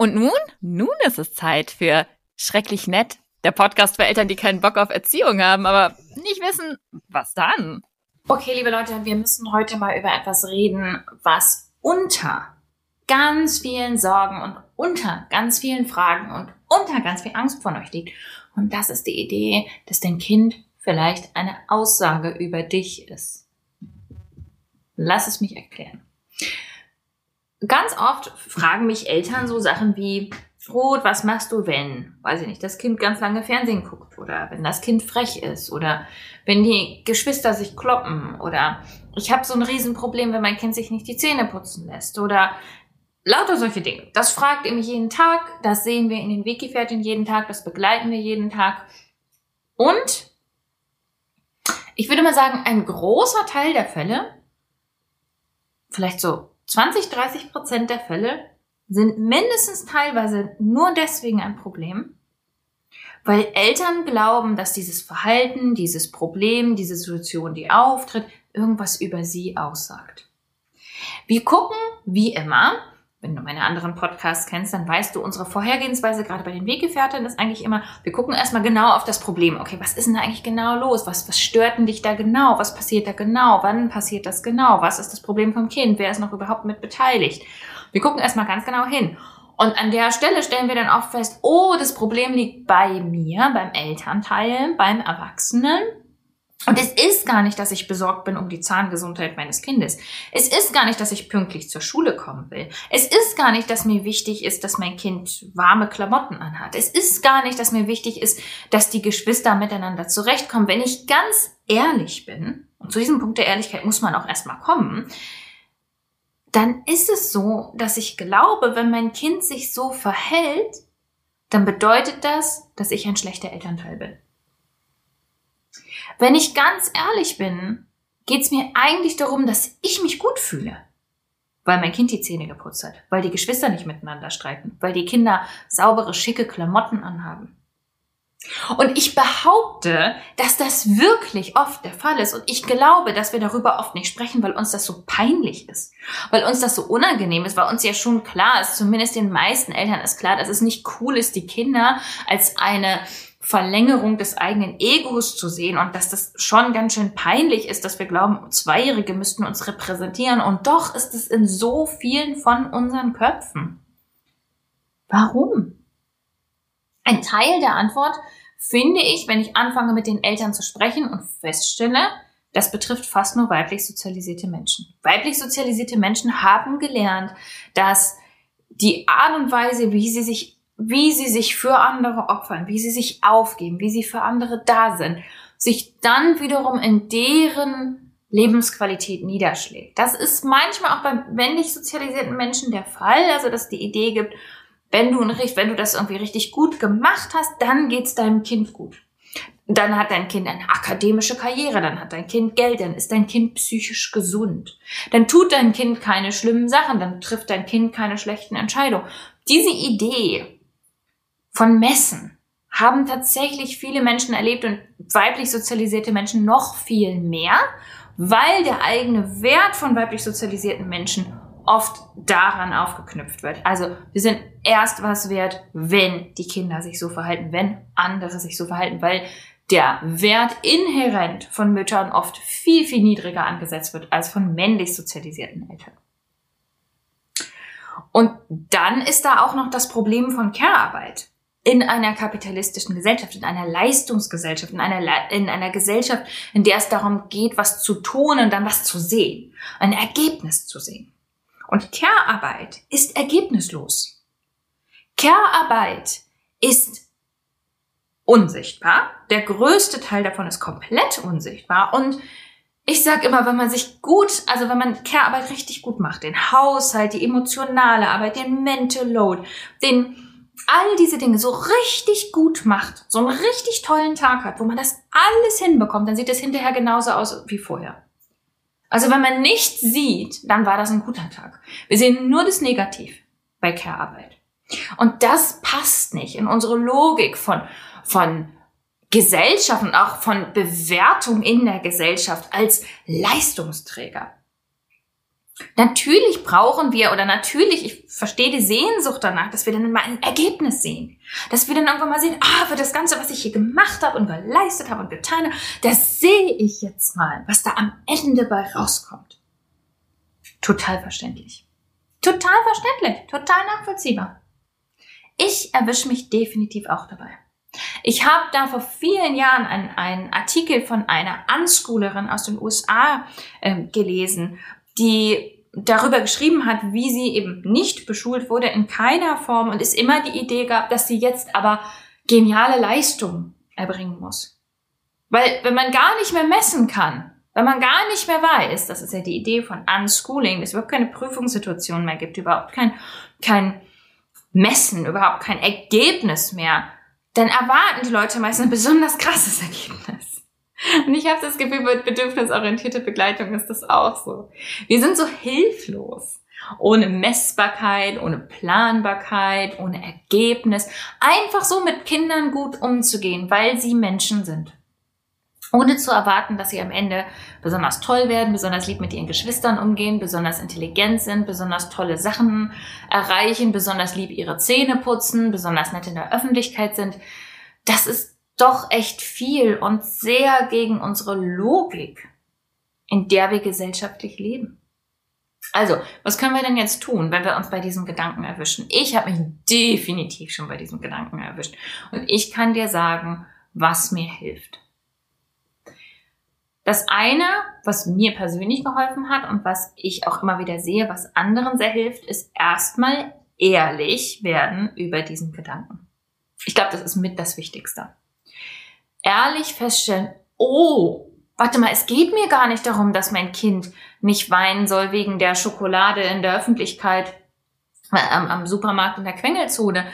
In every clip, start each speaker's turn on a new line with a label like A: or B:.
A: Und nun? Nun ist es Zeit für Schrecklich Nett, der Podcast für Eltern, die keinen Bock auf Erziehung haben, aber nicht wissen, was dann.
B: Okay, liebe Leute, wir müssen heute mal über etwas reden, was unter ganz vielen Sorgen und unter ganz vielen Fragen und unter ganz viel Angst von euch liegt. Und das ist die Idee, dass dein Kind vielleicht eine Aussage über dich ist. Lass es mich erklären. Ganz oft fragen mich Eltern so Sachen wie, Ruth, was machst du, wenn, weiß ich nicht, das Kind ganz lange Fernsehen guckt oder wenn das Kind frech ist oder wenn die Geschwister sich kloppen oder ich habe so ein Riesenproblem, wenn mein Kind sich nicht die Zähne putzen lässt oder lauter solche Dinge. Das fragt ihr mich jeden Tag, das sehen wir in den Wegifährten jeden Tag, das begleiten wir jeden Tag. Und ich würde mal sagen, ein großer Teil der Fälle, vielleicht so 20, 30 Prozent der Fälle sind mindestens teilweise nur deswegen ein Problem, weil Eltern glauben, dass dieses Verhalten, dieses Problem, diese Situation, die auftritt, irgendwas über sie aussagt. Wir gucken, wie immer, wenn du meine anderen Podcasts kennst, dann weißt du, unsere Vorhergehensweise gerade bei den Weggefährten ist eigentlich immer, wir gucken erstmal genau auf das Problem. Okay, was ist denn da eigentlich genau los? Was, was stört denn dich da genau? Was passiert da genau? Wann passiert das genau? Was ist das Problem vom Kind? Wer ist noch überhaupt mit beteiligt? Wir gucken erstmal ganz genau hin. Und an der Stelle stellen wir dann oft fest, oh, das Problem liegt bei mir, beim Elternteil, beim Erwachsenen. Und es ist gar nicht, dass ich besorgt bin um die Zahngesundheit meines Kindes. Es ist gar nicht, dass ich pünktlich zur Schule kommen will. Es ist gar nicht, dass mir wichtig ist, dass mein Kind warme Klamotten anhat. Es ist gar nicht, dass mir wichtig ist, dass die Geschwister miteinander zurechtkommen. Wenn ich ganz ehrlich bin, und zu diesem Punkt der Ehrlichkeit muss man auch erstmal kommen, dann ist es so, dass ich glaube, wenn mein Kind sich so verhält, dann bedeutet das, dass ich ein schlechter Elternteil bin. Wenn ich ganz ehrlich bin, geht es mir eigentlich darum, dass ich mich gut fühle. Weil mein Kind die Zähne geputzt hat, weil die Geschwister nicht miteinander streiten, weil die Kinder saubere, schicke Klamotten anhaben. Und ich behaupte, dass das wirklich oft der Fall ist. Und ich glaube, dass wir darüber oft nicht sprechen, weil uns das so peinlich ist. Weil uns das so unangenehm ist, weil uns ja schon klar ist, zumindest den meisten Eltern ist klar, dass es nicht cool ist, die Kinder als eine Verlängerung des eigenen Egos zu sehen und dass das schon ganz schön peinlich ist, dass wir glauben, Zweijährige müssten uns repräsentieren und doch ist es in so vielen von unseren Köpfen. Warum? Ein Teil der Antwort finde ich, wenn ich anfange mit den Eltern zu sprechen und feststelle, das betrifft fast nur weiblich sozialisierte Menschen. Weiblich sozialisierte Menschen haben gelernt, dass die Art und Weise, wie sie sich wie sie sich für andere opfern, wie sie sich aufgeben, wie sie für andere da sind, sich dann wiederum in deren Lebensqualität niederschlägt. Das ist manchmal auch bei männlich sozialisierten Menschen der Fall, also dass die Idee gibt, wenn du, wenn du das irgendwie richtig gut gemacht hast, dann geht's deinem Kind gut. Dann hat dein Kind eine akademische Karriere, dann hat dein Kind Geld, dann ist dein Kind psychisch gesund. Dann tut dein Kind keine schlimmen Sachen, dann trifft dein Kind keine schlechten Entscheidungen. Diese Idee von Messen haben tatsächlich viele Menschen erlebt und weiblich sozialisierte Menschen noch viel mehr, weil der eigene Wert von weiblich sozialisierten Menschen oft daran aufgeknüpft wird. Also wir sind erst was wert, wenn die Kinder sich so verhalten, wenn andere sich so verhalten, weil der Wert inhärent von Müttern oft viel, viel niedriger angesetzt wird als von männlich sozialisierten Eltern. Und dann ist da auch noch das Problem von Care-Arbeit in einer kapitalistischen Gesellschaft, in einer Leistungsgesellschaft, in einer, in einer Gesellschaft, in der es darum geht, was zu tun und dann was zu sehen, ein Ergebnis zu sehen. Und Care-Arbeit ist ergebnislos. Care-Arbeit ist unsichtbar. Der größte Teil davon ist komplett unsichtbar. Und ich sage immer, wenn man sich gut, also wenn man Care-Arbeit richtig gut macht, den Haushalt, die emotionale Arbeit, den Mental Load, den all diese Dinge so richtig gut macht, so einen richtig tollen Tag hat, wo man das alles hinbekommt, dann sieht es hinterher genauso aus wie vorher. Also wenn man nichts sieht, dann war das ein guter Tag. Wir sehen nur das Negativ bei Care-Arbeit. Und das passt nicht in unsere Logik von, von Gesellschaft und auch von Bewertung in der Gesellschaft als Leistungsträger. Natürlich brauchen wir oder natürlich, ich verstehe die Sehnsucht danach, dass wir dann mal ein Ergebnis sehen. Dass wir dann irgendwann mal sehen, ah, für das Ganze, was ich hier gemacht habe und geleistet habe und getan habe, das sehe ich jetzt mal, was da am Ende bei rauskommt. Total verständlich. Total verständlich, total nachvollziehbar. Ich erwische mich definitiv auch dabei. Ich habe da vor vielen Jahren einen, einen Artikel von einer Unschoolerin aus den USA äh, gelesen, die darüber geschrieben hat, wie sie eben nicht beschult wurde in keiner Form und es immer die Idee gab, dass sie jetzt aber geniale Leistungen erbringen muss. Weil wenn man gar nicht mehr messen kann, wenn man gar nicht mehr weiß, das ist ja die Idee von Unschooling, dass es überhaupt keine Prüfungssituation mehr gibt, überhaupt kein, kein Messen, überhaupt kein Ergebnis mehr, dann erwarten die Leute meistens ein besonders krasses Ergebnis. Und ich habe das Gefühl, bei bedürfnisorientierte Begleitung ist das auch so. Wir sind so hilflos. Ohne Messbarkeit, ohne Planbarkeit, ohne Ergebnis. Einfach so mit Kindern gut umzugehen, weil sie Menschen sind ohne zu erwarten, dass sie am Ende besonders toll werden, besonders lieb mit ihren Geschwistern umgehen, besonders intelligent sind, besonders tolle Sachen erreichen, besonders lieb ihre Zähne putzen, besonders nett in der Öffentlichkeit sind. Das ist doch echt viel und sehr gegen unsere Logik, in der wir gesellschaftlich leben. Also, was können wir denn jetzt tun, wenn wir uns bei diesem Gedanken erwischen? Ich habe mich definitiv schon bei diesem Gedanken erwischt. Und ich kann dir sagen, was mir hilft. Das eine, was mir persönlich geholfen hat und was ich auch immer wieder sehe, was anderen sehr hilft, ist erstmal ehrlich werden über diesen Gedanken. Ich glaube, das ist mit das Wichtigste. Ehrlich feststellen, oh, warte mal, es geht mir gar nicht darum, dass mein Kind nicht weinen soll wegen der Schokolade in der Öffentlichkeit äh, am, am Supermarkt in der Quengelzone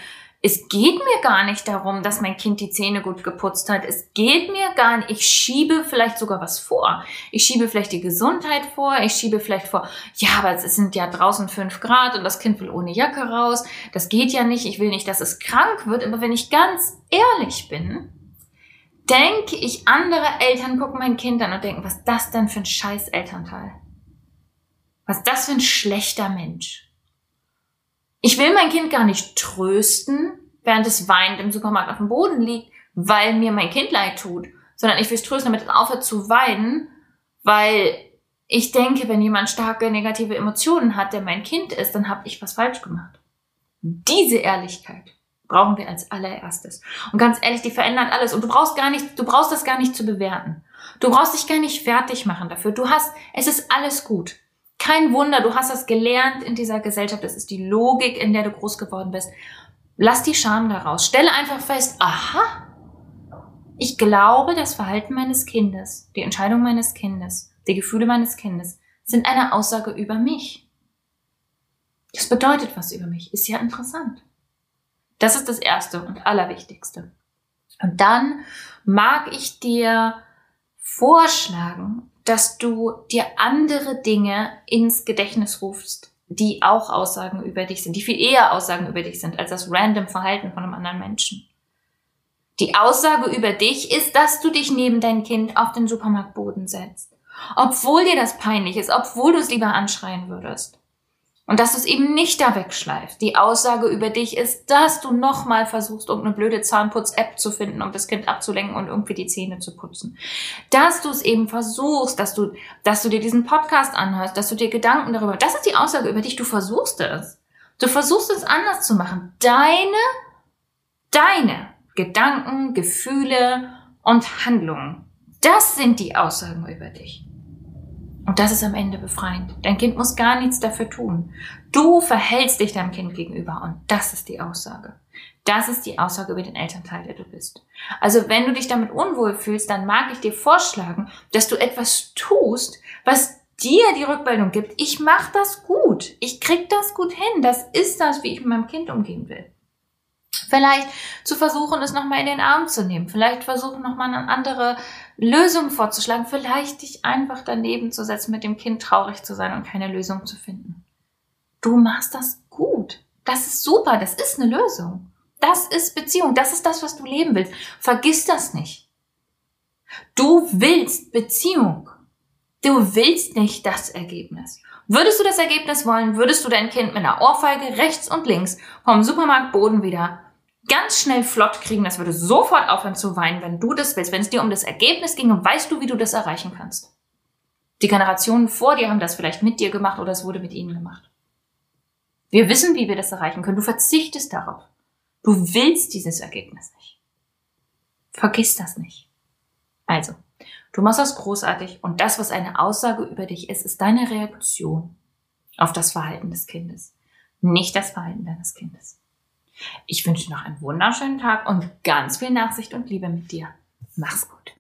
B: es geht mir gar nicht darum, dass mein Kind die Zähne gut geputzt hat. Es geht mir gar nicht, ich schiebe vielleicht sogar was vor. Ich schiebe vielleicht die Gesundheit vor. Ich schiebe vielleicht vor, ja, aber es sind ja draußen fünf Grad und das Kind will ohne Jacke raus. Das geht ja nicht. Ich will nicht, dass es krank wird. Aber wenn ich ganz ehrlich bin, denke ich, andere Eltern gucken mein Kind an und denken, was das denn für ein scheiß Elternteil? Was das für ein schlechter Mensch? Ich will mein Kind gar nicht trösten, während es weinend im Supermarkt auf dem Boden liegt, weil mir mein Kind leid tut, sondern ich will es trösten, damit es aufhört zu weinen, weil ich denke, wenn jemand starke negative Emotionen hat, der mein Kind ist, dann habe ich was falsch gemacht. Diese Ehrlichkeit brauchen wir als allererstes. Und ganz ehrlich, die verändert alles. Und du brauchst gar nicht, du brauchst das gar nicht zu bewerten. Du brauchst dich gar nicht fertig machen dafür. Du hast, es ist alles gut. Kein Wunder, du hast das gelernt in dieser Gesellschaft. Das ist die Logik, in der du groß geworden bist. Lass die Scham daraus. Stelle einfach fest, aha, ich glaube, das Verhalten meines Kindes, die Entscheidung meines Kindes, die Gefühle meines Kindes sind eine Aussage über mich. Das bedeutet was über mich. Ist ja interessant. Das ist das Erste und Allerwichtigste. Und dann mag ich dir vorschlagen, dass du dir andere Dinge ins Gedächtnis rufst, die auch Aussagen über dich sind, die viel eher Aussagen über dich sind als das random Verhalten von einem anderen Menschen. Die Aussage über dich ist, dass du dich neben dein Kind auf den Supermarktboden setzt. Obwohl dir das peinlich ist, obwohl du es lieber anschreien würdest. Und dass du es eben nicht da wegschleifst. Die Aussage über dich ist, dass du nochmal versuchst, irgendeine blöde Zahnputz-App zu finden, um das Kind abzulenken und irgendwie die Zähne zu putzen. Dass du es eben versuchst, dass du, dass du dir diesen Podcast anhörst, dass du dir Gedanken darüber, das ist die Aussage über dich, du versuchst es. Du versuchst es anders zu machen. Deine, deine Gedanken, Gefühle und Handlungen. Das sind die Aussagen über dich. Und das ist am Ende befreiend. Dein Kind muss gar nichts dafür tun. Du verhältst dich deinem Kind gegenüber und das ist die Aussage. Das ist die Aussage über den Elternteil, der du bist. Also wenn du dich damit unwohl fühlst, dann mag ich dir vorschlagen, dass du etwas tust, was dir die Rückmeldung gibt, ich mach das gut, ich krieg das gut hin, das ist das, wie ich mit meinem Kind umgehen will. Vielleicht zu versuchen, es nochmal in den Arm zu nehmen. Vielleicht versuchen, nochmal eine andere Lösung vorzuschlagen. Vielleicht dich einfach daneben zu setzen, mit dem Kind traurig zu sein und keine Lösung zu finden. Du machst das gut. Das ist super. Das ist eine Lösung. Das ist Beziehung. Das ist das, was du leben willst. Vergiss das nicht. Du willst Beziehung. Du willst nicht das Ergebnis. Würdest du das Ergebnis wollen, würdest du dein Kind mit einer Ohrfeige rechts und links vom Supermarktboden wieder ganz schnell flott kriegen, das würde sofort aufhören zu weinen, wenn du das willst, wenn es dir um das Ergebnis ging und weißt du, wie du das erreichen kannst. Die Generationen vor dir haben das vielleicht mit dir gemacht oder es wurde mit ihnen gemacht. Wir wissen, wie wir das erreichen können. Du verzichtest darauf. Du willst dieses Ergebnis nicht. Vergiss das nicht. Also, du machst das großartig und das, was eine Aussage über dich ist, ist deine Reaktion auf das Verhalten des Kindes, nicht das Verhalten deines Kindes. Ich wünsche noch einen wunderschönen Tag und ganz viel Nachsicht und Liebe mit dir. Mach's gut.